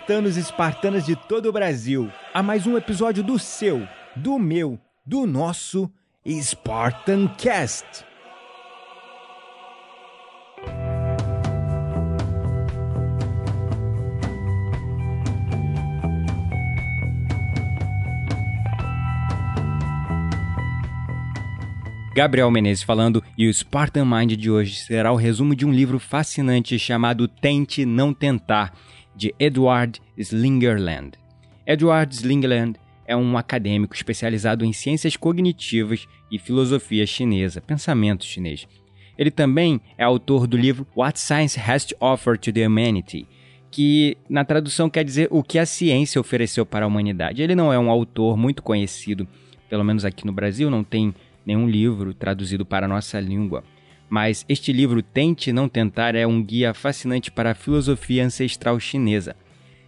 Espartanos e espartanas de todo o Brasil, a mais um episódio do seu, do meu, do nosso Spartan Cast. Gabriel Menezes falando, e o Spartan Mind de hoje será o resumo de um livro fascinante chamado Tente Não Tentar, de Edward Slingerland. Edward Slingerland é um acadêmico especializado em ciências cognitivas e filosofia chinesa, pensamento chinês. Ele também é autor do livro What Science Has to Offer to the Humanity, que na tradução quer dizer o que a ciência ofereceu para a humanidade. Ele não é um autor muito conhecido, pelo menos aqui no Brasil, não tem nenhum livro traduzido para a nossa língua. Mas este livro, Tente Não Tentar, é um guia fascinante para a filosofia ancestral chinesa.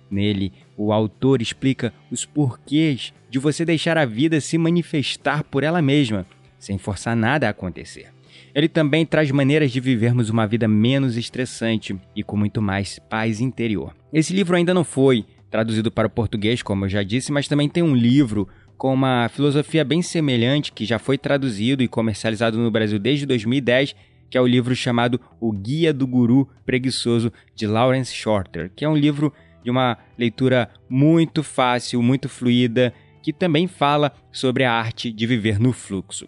Nele, o autor explica os porquês de você deixar a vida se manifestar por ela mesma, sem forçar nada a acontecer. Ele também traz maneiras de vivermos uma vida menos estressante e com muito mais paz interior. Esse livro ainda não foi traduzido para o português, como eu já disse, mas também tem um livro com uma filosofia bem semelhante que já foi traduzido e comercializado no Brasil desde 2010, que é o livro chamado O Guia do Guru Preguiçoso de Lawrence Shorter, que é um livro de uma leitura muito fácil, muito fluida, que também fala sobre a arte de viver no fluxo.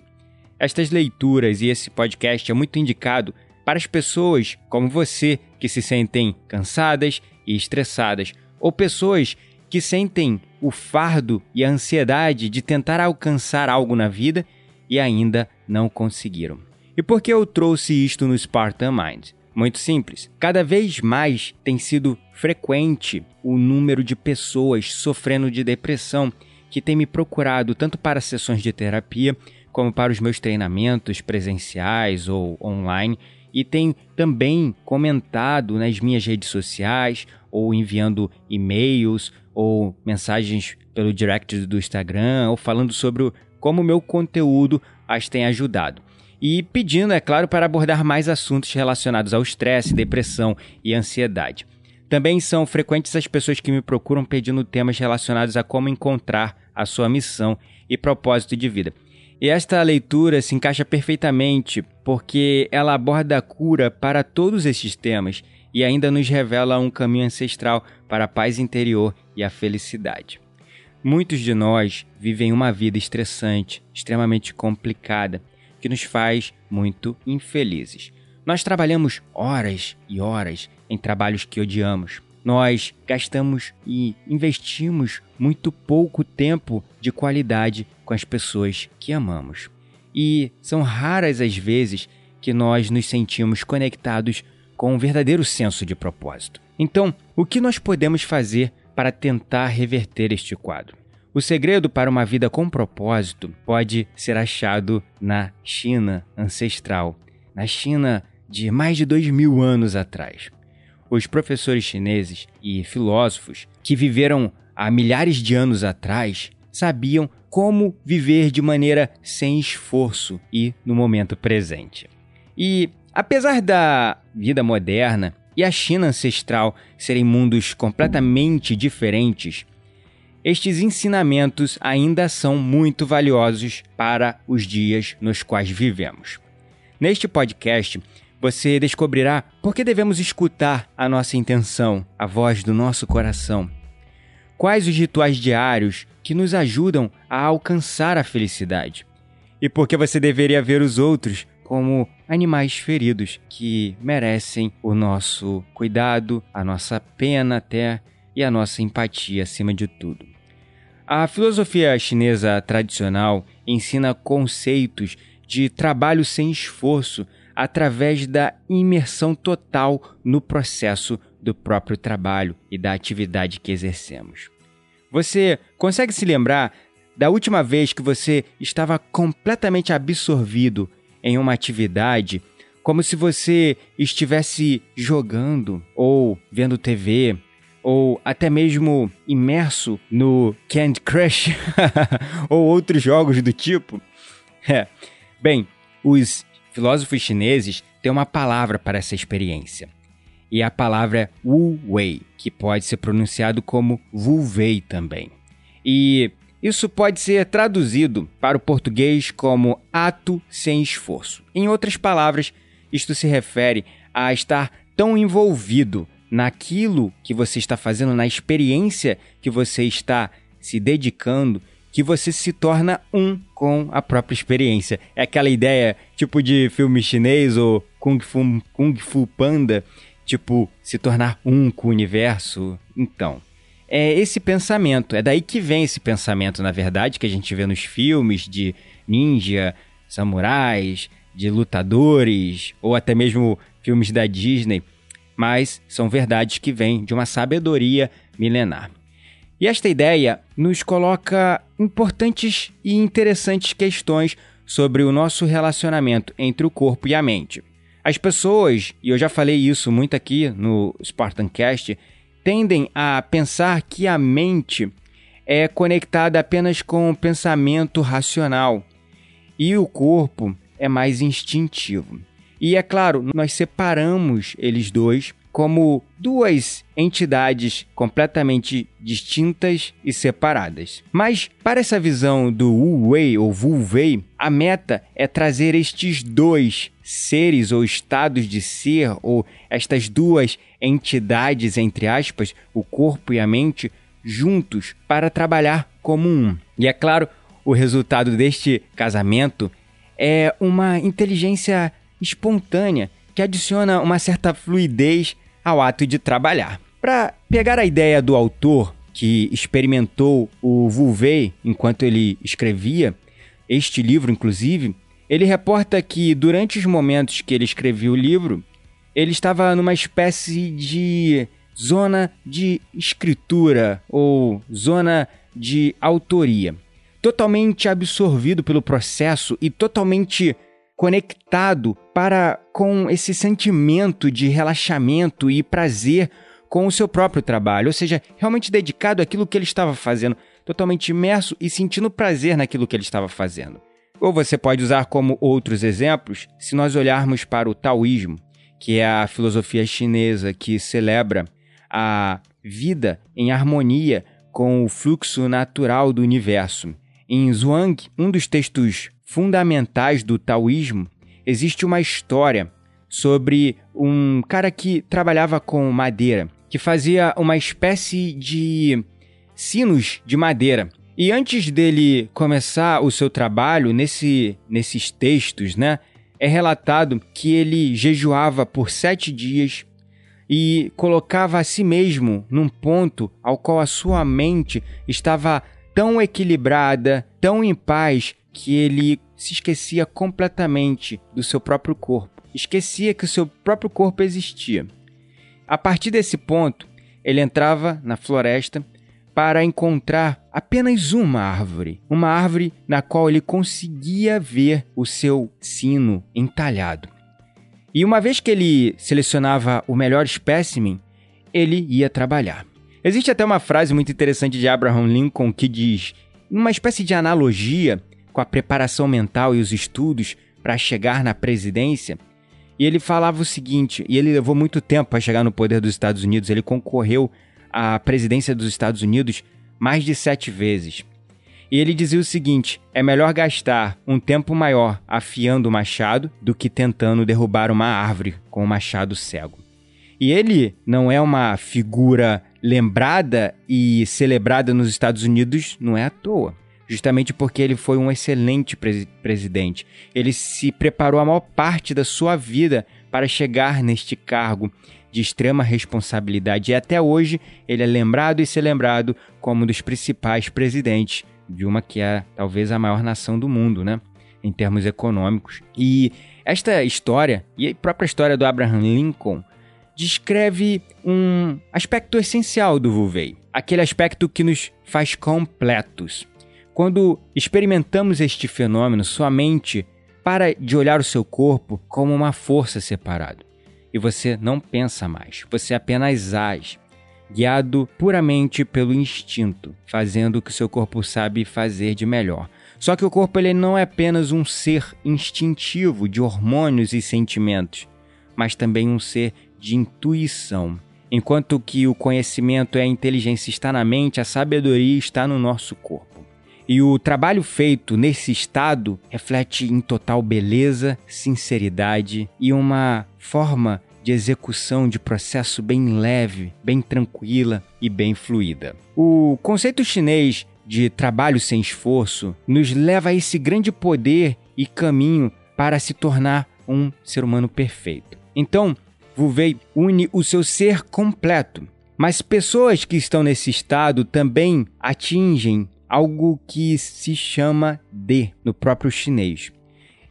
Estas leituras e esse podcast é muito indicado para as pessoas como você que se sentem cansadas e estressadas, ou pessoas que sentem o fardo e a ansiedade de tentar alcançar algo na vida e ainda não conseguiram. E por que eu trouxe isto no Spartan Mind? Muito simples. Cada vez mais tem sido frequente o número de pessoas sofrendo de depressão que têm me procurado tanto para sessões de terapia como para os meus treinamentos presenciais ou online e tem também comentado nas minhas redes sociais ou enviando e-mails ou mensagens pelo direct do Instagram, ou falando sobre como o meu conteúdo as tem ajudado. E pedindo, é claro, para abordar mais assuntos relacionados ao estresse, depressão e ansiedade. Também são frequentes as pessoas que me procuram pedindo temas relacionados a como encontrar a sua missão e propósito de vida. E esta leitura se encaixa perfeitamente porque ela aborda a cura para todos esses temas e ainda nos revela um caminho ancestral para a paz interior e a felicidade. Muitos de nós vivem uma vida estressante, extremamente complicada, que nos faz muito infelizes. Nós trabalhamos horas e horas em trabalhos que odiamos. Nós gastamos e investimos muito pouco tempo de qualidade com as pessoas que amamos. E são raras as vezes que nós nos sentimos conectados com um verdadeiro senso de propósito. Então, o que nós podemos fazer para tentar reverter este quadro? O segredo para uma vida com propósito pode ser achado na China ancestral, na China de mais de dois mil anos atrás. Os professores chineses e filósofos que viveram há milhares de anos atrás sabiam como viver de maneira sem esforço e no momento presente. E Apesar da vida moderna e a China ancestral serem mundos completamente diferentes, estes ensinamentos ainda são muito valiosos para os dias nos quais vivemos. Neste podcast, você descobrirá por que devemos escutar a nossa intenção, a voz do nosso coração. Quais os rituais diários que nos ajudam a alcançar a felicidade? E por que você deveria ver os outros como animais feridos que merecem o nosso cuidado, a nossa pena até e a nossa empatia acima de tudo. A filosofia chinesa tradicional ensina conceitos de trabalho sem esforço através da imersão total no processo do próprio trabalho e da atividade que exercemos. Você consegue se lembrar da última vez que você estava completamente absorvido em uma atividade, como se você estivesse jogando ou vendo TV ou até mesmo imerso no Candy Crush ou outros jogos do tipo? É. Bem, os filósofos chineses têm uma palavra para essa experiência. E a palavra é Wu Wei, que pode ser pronunciado como Wu Wei também. E isso pode ser traduzido para o português como ato sem esforço. Em outras palavras, isto se refere a estar tão envolvido naquilo que você está fazendo, na experiência que você está se dedicando, que você se torna um com a própria experiência. É aquela ideia tipo de filme chinês ou Kung Fu, Kung Fu Panda, tipo se tornar um com o universo. Então, é esse pensamento, é daí que vem esse pensamento, na verdade, que a gente vê nos filmes de ninja, samurais, de lutadores, ou até mesmo filmes da Disney, mas são verdades que vêm de uma sabedoria milenar. E esta ideia nos coloca importantes e interessantes questões sobre o nosso relacionamento entre o corpo e a mente. As pessoas, e eu já falei isso muito aqui no Spartancast, tendem a pensar que a mente é conectada apenas com o pensamento racional e o corpo é mais instintivo. E é claro, nós separamos eles dois como duas entidades completamente distintas e separadas. Mas para essa visão do Wu Wei ou Wu Wei, a meta é trazer estes dois seres ou estados de ser ou estas duas entidades entre aspas, o corpo e a mente juntos para trabalhar como um. E é claro, o resultado deste casamento é uma inteligência espontânea que adiciona uma certa fluidez ao ato de trabalhar. Para pegar a ideia do autor que experimentou o Vulvey enquanto ele escrevia, este livro inclusive, ele reporta que durante os momentos que ele escrevia o livro, ele estava numa espécie de zona de escritura ou zona de autoria, totalmente absorvido pelo processo e totalmente conectado para com esse sentimento de relaxamento e prazer com o seu próprio trabalho, ou seja, realmente dedicado àquilo que ele estava fazendo, totalmente imerso e sentindo prazer naquilo que ele estava fazendo. Ou você pode usar como outros exemplos, se nós olharmos para o taoísmo, que é a filosofia chinesa que celebra a vida em harmonia com o fluxo natural do universo. Em Zhuang, um dos textos fundamentais do taoísmo, existe uma história sobre um cara que trabalhava com madeira, que fazia uma espécie de sinos de madeira. E antes dele começar o seu trabalho nesse, nesses textos, né, é relatado que ele jejuava por sete dias e colocava a si mesmo num ponto ao qual a sua mente estava tão equilibrada, tão em paz, que ele se esquecia completamente do seu próprio corpo, esquecia que o seu próprio corpo existia. A partir desse ponto, ele entrava na floresta para encontrar apenas uma árvore, uma árvore na qual ele conseguia ver o seu sino entalhado. E uma vez que ele selecionava o melhor espécimen, ele ia trabalhar. Existe até uma frase muito interessante de Abraham Lincoln que diz, uma espécie de analogia com a preparação mental e os estudos para chegar na presidência. E ele falava o seguinte, e ele levou muito tempo para chegar no poder dos Estados Unidos, ele concorreu à presidência dos Estados Unidos mais de sete vezes. E ele dizia o seguinte: é melhor gastar um tempo maior afiando o machado do que tentando derrubar uma árvore com o um machado cego. E ele não é uma figura lembrada e celebrada nos Estados Unidos, não é à toa justamente porque ele foi um excelente presidente. Ele se preparou a maior parte da sua vida para chegar neste cargo de extrema responsabilidade e até hoje ele é lembrado e ser lembrado como um dos principais presidentes de uma que é talvez a maior nação do mundo, né? Em termos econômicos. E esta história, e a própria história do Abraham Lincoln, descreve um aspecto essencial do Vulvei, aquele aspecto que nos faz completos. Quando experimentamos este fenômeno, sua mente para de olhar o seu corpo como uma força separada. E você não pensa mais, você apenas age, guiado puramente pelo instinto, fazendo o que seu corpo sabe fazer de melhor. Só que o corpo ele não é apenas um ser instintivo de hormônios e sentimentos, mas também um ser de intuição. Enquanto que o conhecimento e a inteligência está na mente, a sabedoria está no nosso corpo. E o trabalho feito nesse estado reflete em total beleza, sinceridade e uma forma de execução de processo bem leve, bem tranquila e bem fluida. O conceito chinês de trabalho sem esforço nos leva a esse grande poder e caminho para se tornar um ser humano perfeito. Então, Wu Wei une o seu ser completo, mas pessoas que estão nesse estado também atingem algo que se chama D no próprio chinês.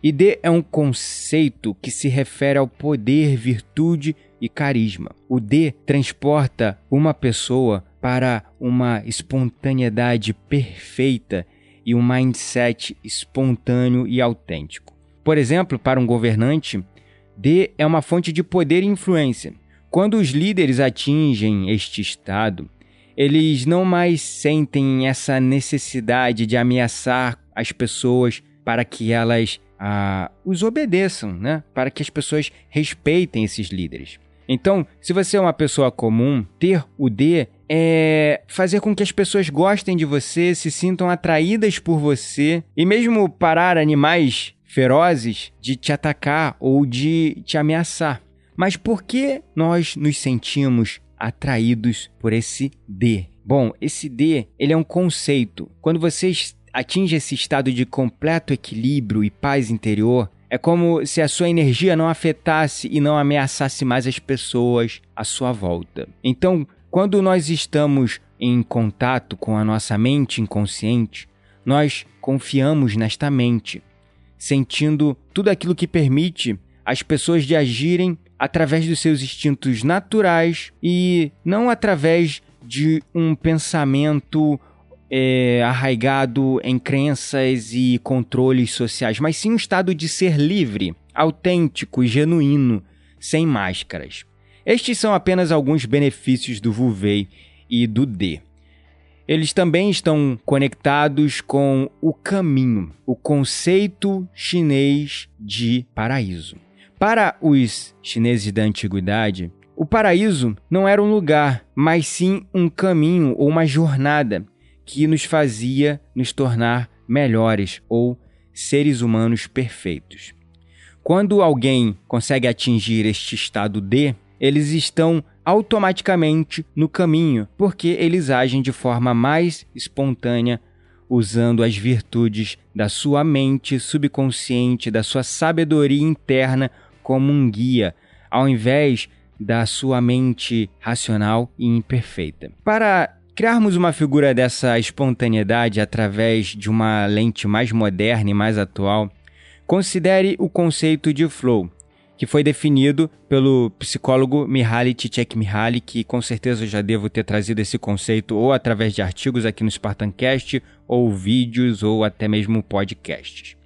E D é um conceito que se refere ao poder, virtude e carisma. O D transporta uma pessoa para uma espontaneidade perfeita e um mindset espontâneo e autêntico. Por exemplo, para um governante, D é uma fonte de poder e influência. Quando os líderes atingem este estado, eles não mais sentem essa necessidade de ameaçar as pessoas para que elas ah, os obedeçam, né? para que as pessoas respeitem esses líderes. Então, se você é uma pessoa comum, ter o D é fazer com que as pessoas gostem de você, se sintam atraídas por você e mesmo parar animais ferozes de te atacar ou de te ameaçar. Mas por que nós nos sentimos atraídos por esse D? Bom, esse D, ele é um conceito. Quando você atinge esse estado de completo equilíbrio e paz interior, é como se a sua energia não afetasse e não ameaçasse mais as pessoas à sua volta. Então, quando nós estamos em contato com a nossa mente inconsciente, nós confiamos nesta mente, sentindo tudo aquilo que permite as pessoas de agirem através dos seus instintos naturais e não através de um pensamento é, arraigado em crenças e controles sociais, mas sim um estado de ser livre, autêntico e genuíno, sem máscaras. Estes são apenas alguns benefícios do Vuvei e do D. Eles também estão conectados com o caminho, o conceito chinês de paraíso. Para os chineses da antiguidade, o paraíso não era um lugar, mas sim um caminho ou uma jornada que nos fazia nos tornar melhores ou seres humanos perfeitos. Quando alguém consegue atingir este estado D, eles estão automaticamente no caminho, porque eles agem de forma mais espontânea, usando as virtudes da sua mente subconsciente, da sua sabedoria interna como um guia, ao invés da sua mente racional e imperfeita. Para criarmos uma figura dessa espontaneidade através de uma lente mais moderna e mais atual, considere o conceito de flow, que foi definido pelo psicólogo Mihaly Csikszentmihalyi, que com certeza eu já devo ter trazido esse conceito ou através de artigos aqui no Spartancast, ou vídeos, ou até mesmo podcasts.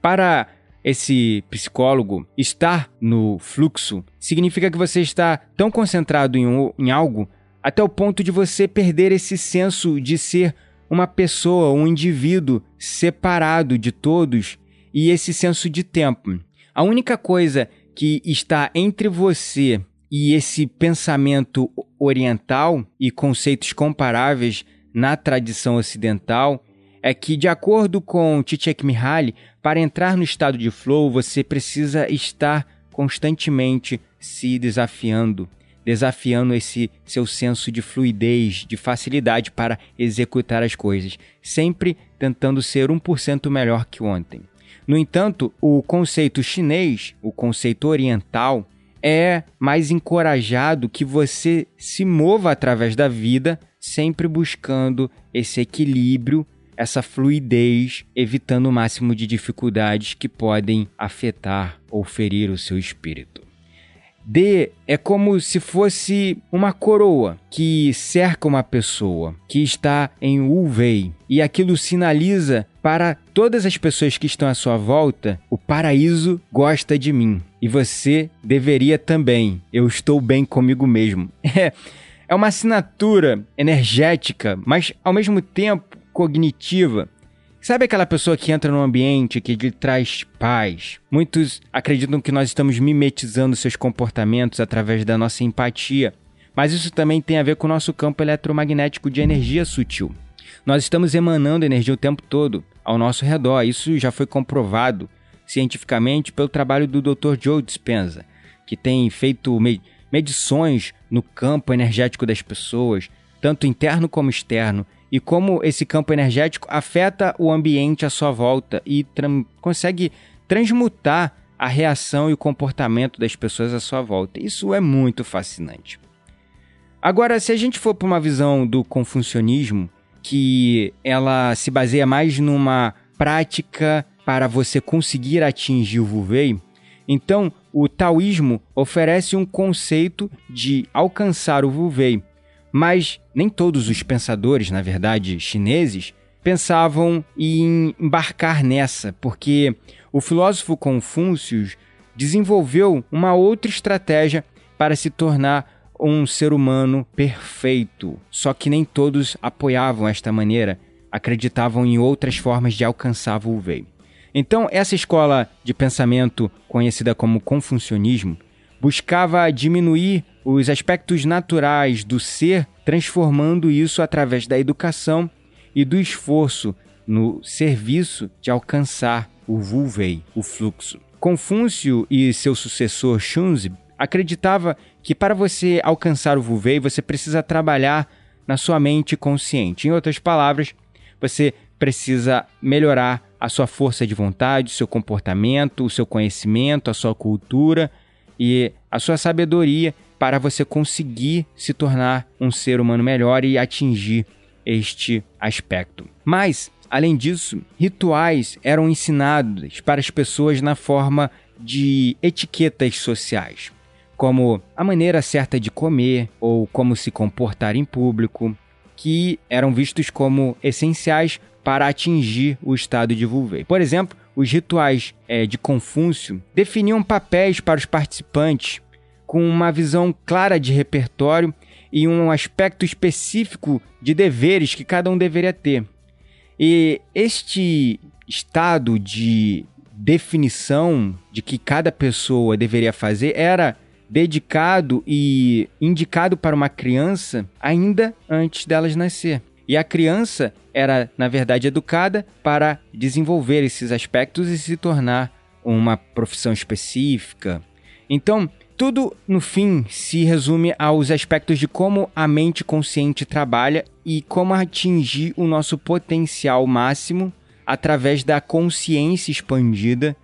Para esse psicólogo, estar no fluxo significa que você está tão concentrado em, um, em algo até o ponto de você perder esse senso de ser uma pessoa, um indivíduo separado de todos e esse senso de tempo. A única coisa que está entre você e esse pensamento oriental e conceitos comparáveis na tradição ocidental é que, de acordo com Csikszentmihalyi, para entrar no estado de flow, você precisa estar constantemente se desafiando, desafiando esse seu senso de fluidez, de facilidade para executar as coisas, sempre tentando ser 1% melhor que ontem. No entanto, o conceito chinês, o conceito oriental, é mais encorajado que você se mova através da vida, sempre buscando esse equilíbrio, essa fluidez, evitando o máximo de dificuldades que podem afetar ou ferir o seu espírito. D é como se fosse uma coroa que cerca uma pessoa que está em Ulvei e aquilo sinaliza para todas as pessoas que estão à sua volta: o paraíso gosta de mim e você deveria também. Eu estou bem comigo mesmo. É, é uma assinatura energética, mas ao mesmo tempo cognitiva Sabe aquela pessoa que entra num ambiente que lhe traz paz? Muitos acreditam que nós estamos mimetizando seus comportamentos através da nossa empatia, mas isso também tem a ver com o nosso campo eletromagnético de energia sutil. Nós estamos emanando energia o tempo todo ao nosso redor. Isso já foi comprovado cientificamente pelo trabalho do Dr. Joe Dispenza, que tem feito medições no campo energético das pessoas, tanto interno como externo, e como esse campo energético afeta o ambiente à sua volta e consegue transmutar a reação e o comportamento das pessoas à sua volta. Isso é muito fascinante. Agora, se a gente for para uma visão do confucionismo, que ela se baseia mais numa prática para você conseguir atingir o Wu-Wei, então o taoísmo oferece um conceito de alcançar o Wu-Wei, mas nem todos os pensadores, na verdade, chineses, pensavam em embarcar nessa, porque o filósofo Confúcio desenvolveu uma outra estratégia para se tornar um ser humano perfeito. Só que nem todos apoiavam esta maneira, acreditavam em outras formas de alcançar o Wei. Então, essa escola de pensamento conhecida como Confucionismo buscava diminuir os aspectos naturais do ser, transformando isso através da educação e do esforço no serviço de alcançar o Wu-Wei, o fluxo. Confúcio e seu sucessor Xunzi acreditava que para você alcançar o Wu-Wei, você precisa trabalhar na sua mente consciente. Em outras palavras, você precisa melhorar a sua força de vontade, o seu comportamento, o seu conhecimento, a sua cultura e a sua sabedoria para você conseguir se tornar um ser humano melhor e atingir este aspecto. Mas, além disso, rituais eram ensinados para as pessoas na forma de etiquetas sociais, como a maneira certa de comer ou como se comportar em público, que eram vistos como essenciais para atingir o estado de Wu-Wei. Por exemplo, os rituais é, de Confúcio definiam papéis para os participantes com uma visão clara de repertório e um aspecto específico de deveres que cada um deveria ter. E este estado de definição de que cada pessoa deveria fazer era dedicado e indicado para uma criança ainda antes delas nascer. E a criança era, na verdade, educada para desenvolver esses aspectos e se tornar uma profissão específica. Então, tudo no fim se resume aos aspectos de como a mente consciente trabalha e como atingir o nosso potencial máximo através da consciência expandida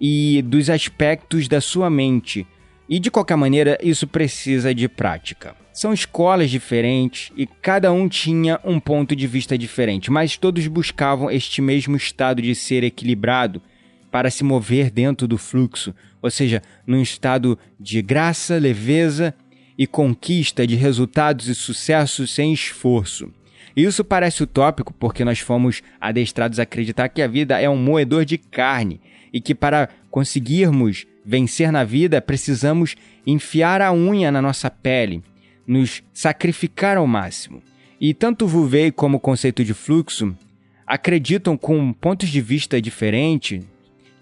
e dos aspectos da sua mente. E de qualquer maneira, isso precisa de prática. São escolas diferentes e cada um tinha um ponto de vista diferente, mas todos buscavam este mesmo estado de ser equilibrado para se mover dentro do fluxo, ou seja, num estado de graça, leveza e conquista de resultados e sucesso sem esforço. Isso parece utópico porque nós fomos adestrados a acreditar que a vida é um moedor de carne e que para conseguirmos vencer na vida precisamos enfiar a unha na nossa pele nos sacrificar ao máximo. E tanto Vuvei como o conceito de fluxo acreditam com pontos de vista diferentes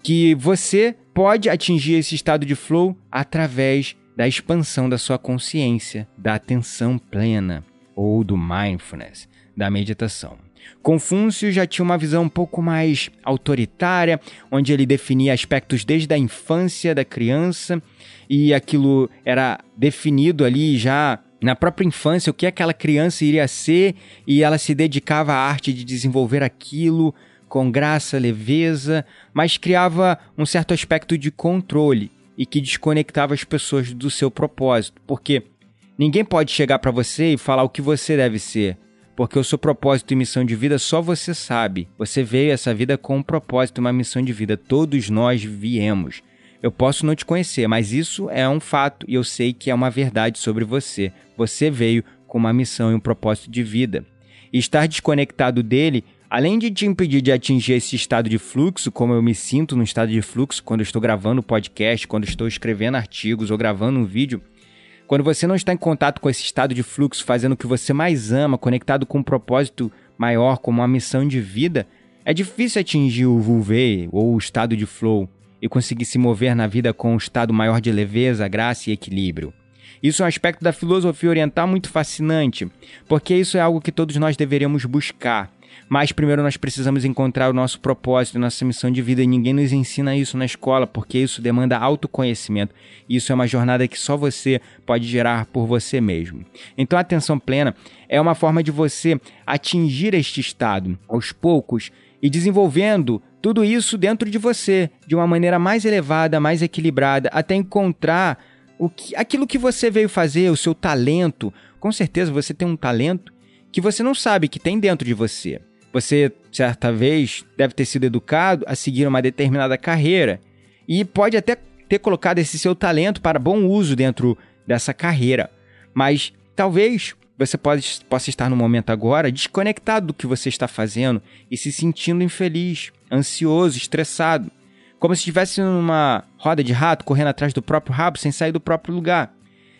que você pode atingir esse estado de flow através da expansão da sua consciência, da atenção plena ou do mindfulness, da meditação. Confúcio já tinha uma visão um pouco mais autoritária, onde ele definia aspectos desde a infância da criança e aquilo era definido ali já na própria infância o que aquela criança iria ser e ela se dedicava à arte de desenvolver aquilo com graça, leveza, mas criava um certo aspecto de controle. e que desconectava as pessoas do seu propósito, porque ninguém pode chegar para você e falar o que você deve ser, porque o seu propósito e missão de vida só você sabe. Você veio essa vida com um propósito uma missão de vida, todos nós viemos. Eu posso não te conhecer, mas isso é um fato e eu sei que é uma verdade sobre você. Você veio com uma missão e um propósito de vida. E estar desconectado dele Além de te impedir de atingir esse estado de fluxo, como eu me sinto no estado de fluxo quando estou gravando podcast, quando estou escrevendo artigos ou gravando um vídeo, quando você não está em contato com esse estado de fluxo, fazendo o que você mais ama, conectado com um propósito maior, como uma missão de vida, é difícil atingir o VUV ou o estado de flow e conseguir se mover na vida com um estado maior de leveza, graça e equilíbrio. Isso é um aspecto da filosofia oriental muito fascinante, porque isso é algo que todos nós deveríamos buscar. Mas primeiro nós precisamos encontrar o nosso propósito, nossa missão de vida. E ninguém nos ensina isso na escola, porque isso demanda autoconhecimento. Isso é uma jornada que só você pode gerar por você mesmo. Então a atenção plena é uma forma de você atingir este estado aos poucos e desenvolvendo tudo isso dentro de você de uma maneira mais elevada, mais equilibrada, até encontrar o que, aquilo que você veio fazer, o seu talento. Com certeza você tem um talento que você não sabe que tem dentro de você. Você, certa vez, deve ter sido educado a seguir uma determinada carreira e pode até ter colocado esse seu talento para bom uso dentro dessa carreira. Mas talvez você pode, possa estar no momento agora desconectado do que você está fazendo e se sentindo infeliz, ansioso, estressado, como se estivesse numa roda de rato correndo atrás do próprio rabo sem sair do próprio lugar.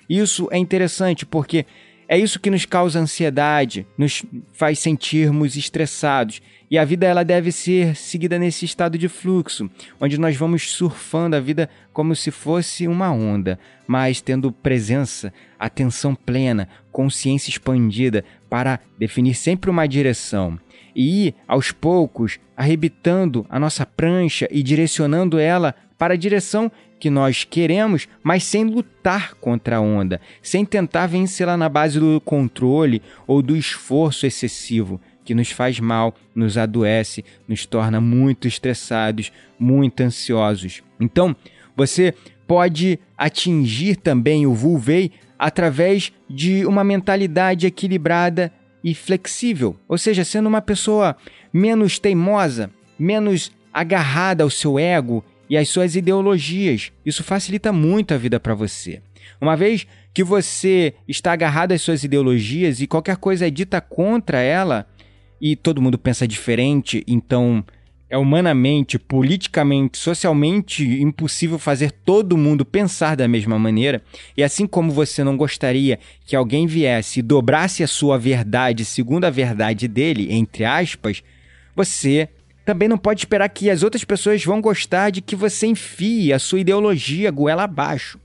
Isso é interessante porque é isso que nos causa ansiedade, nos faz sentirmos estressados. E a vida ela deve ser seguida nesse estado de fluxo, onde nós vamos surfando a vida como se fosse uma onda, mas tendo presença, atenção plena, consciência expandida para definir sempre uma direção e ir aos poucos arrebitando a nossa prancha e direcionando ela para a direção que nós queremos, mas sem lutar contra a onda, sem tentar vencê-la na base do controle ou do esforço excessivo, que nos faz mal, nos adoece, nos torna muito estressados, muito ansiosos. Então, você pode atingir também o Vulvei através de uma mentalidade equilibrada e flexível, ou seja, sendo uma pessoa menos teimosa, menos agarrada ao seu ego e as suas ideologias. Isso facilita muito a vida para você. Uma vez que você está agarrado às suas ideologias e qualquer coisa é dita contra ela, e todo mundo pensa diferente, então é humanamente, politicamente, socialmente impossível fazer todo mundo pensar da mesma maneira. E assim como você não gostaria que alguém viesse e dobrasse a sua verdade segundo a verdade dele, entre aspas, você também não pode esperar que as outras pessoas vão gostar de que você enfie a sua ideologia goela abaixo.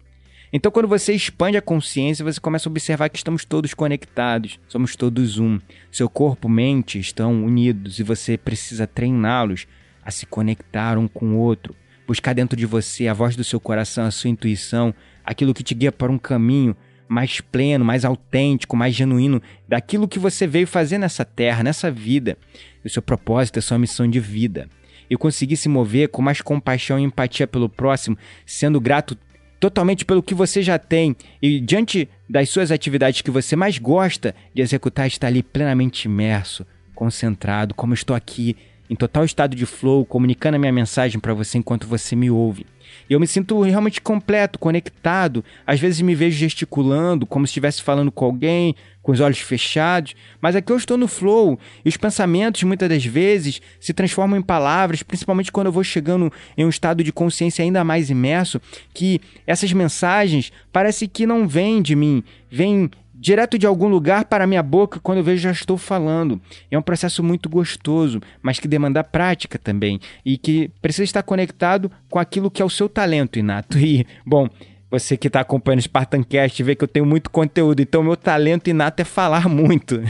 Então, quando você expande a consciência, você começa a observar que estamos todos conectados, somos todos um. Seu corpo e mente estão unidos e você precisa treiná-los a se conectar um com o outro. Buscar dentro de você a voz do seu coração, a sua intuição, aquilo que te guia para um caminho mais pleno, mais autêntico, mais genuíno daquilo que você veio fazer nessa terra, nessa vida. O seu propósito, a sua missão de vida. E conseguir se mover com mais compaixão e empatia pelo próximo, sendo grato totalmente pelo que você já tem e diante das suas atividades que você mais gosta de executar, estar ali plenamente imerso, concentrado, como estou aqui, em total estado de flow, comunicando a minha mensagem para você enquanto você me ouve. E eu me sinto realmente completo, conectado. Às vezes me vejo gesticulando, como se estivesse falando com alguém, com os olhos fechados. Mas aqui eu estou no flow. E os pensamentos, muitas das vezes, se transformam em palavras, principalmente quando eu vou chegando em um estado de consciência ainda mais imerso, que essas mensagens parece que não vêm de mim, vêm direto de algum lugar para minha boca quando eu vejo já estou falando. É um processo muito gostoso, mas que demanda prática também e que precisa estar conectado com aquilo que é o seu talento inato. E, bom, você que está acompanhando o Spartancast vê que eu tenho muito conteúdo, então meu talento inato é falar muito.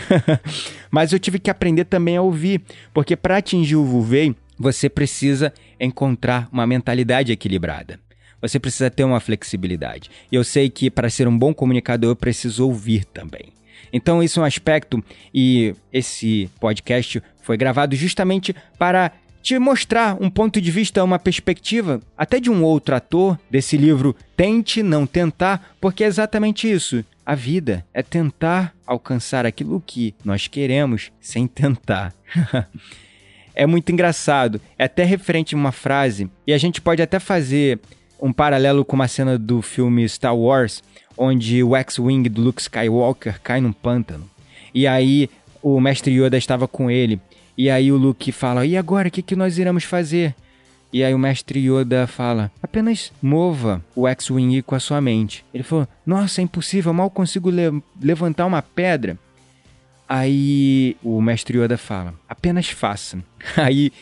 mas eu tive que aprender também a ouvir, porque para atingir o Vuvei, você precisa encontrar uma mentalidade equilibrada você precisa ter uma flexibilidade. E eu sei que para ser um bom comunicador eu preciso ouvir também. Então, isso é um aspecto, e esse podcast foi gravado justamente para te mostrar um ponto de vista, uma perspectiva, até de um outro ator desse livro Tente Não Tentar, porque é exatamente isso. A vida é tentar alcançar aquilo que nós queremos sem tentar. é muito engraçado. É até referente a uma frase, e a gente pode até fazer um paralelo com uma cena do filme Star Wars, onde o X-Wing do Luke Skywalker cai num pântano. E aí o mestre Yoda estava com ele. E aí o Luke fala: E agora, o que, que nós iremos fazer? E aí o mestre Yoda fala: apenas mova o X-Wing com a sua mente. Ele falou: Nossa, é impossível, mal consigo le levantar uma pedra. Aí o mestre Yoda fala: apenas faça. Aí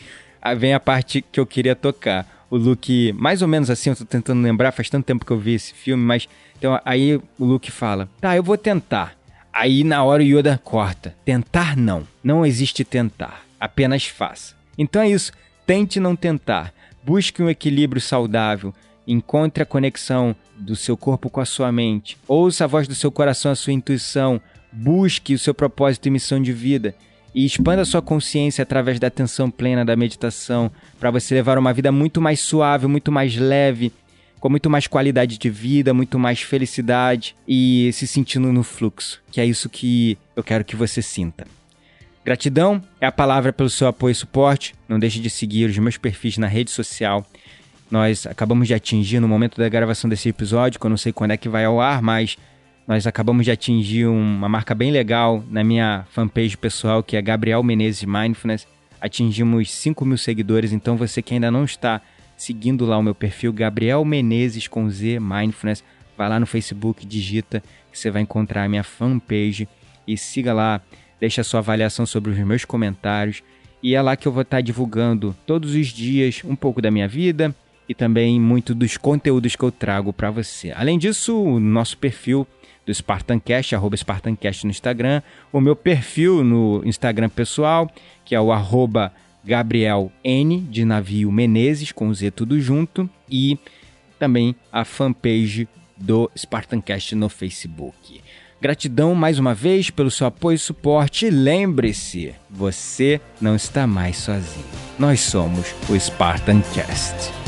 vem a parte que eu queria tocar. O Luke, mais ou menos assim, eu tô tentando lembrar, faz tanto tempo que eu vi esse filme, mas então aí o Luke fala: Tá, eu vou tentar. Aí na hora o Yoda corta: Tentar não. Não existe tentar apenas faça. Então é isso, tente não tentar. Busque um equilíbrio saudável, encontre a conexão do seu corpo com a sua mente, ouça a voz do seu coração, a sua intuição, busque o seu propósito e missão de vida e expanda sua consciência através da atenção plena da meditação para você levar uma vida muito mais suave, muito mais leve, com muito mais qualidade de vida, muito mais felicidade e se sentindo no fluxo, que é isso que eu quero que você sinta. Gratidão é a palavra pelo seu apoio e suporte. Não deixe de seguir os meus perfis na rede social. Nós acabamos de atingir no momento da gravação desse episódio, que eu não sei quando é que vai ao ar, mas nós acabamos de atingir uma marca bem legal na minha fanpage pessoal, que é Gabriel Menezes Mindfulness. Atingimos 5 mil seguidores, então você que ainda não está seguindo lá o meu perfil, Gabriel Menezes com Z Mindfulness, vai lá no Facebook, digita, que você vai encontrar a minha fanpage e siga lá deixe a sua avaliação sobre os meus comentários e é lá que eu vou estar divulgando todos os dias um pouco da minha vida e também muito dos conteúdos que eu trago para você. Além disso, o nosso perfil do Spartancast, arroba Spartancast no Instagram, o meu perfil no Instagram pessoal, que é o arroba Gabriel N de navio Menezes, com Z tudo junto, e também a fanpage do Spartancast no Facebook. Gratidão mais uma vez pelo seu apoio e suporte. Lembre-se, você não está mais sozinho. Nós somos o Spartan Cast.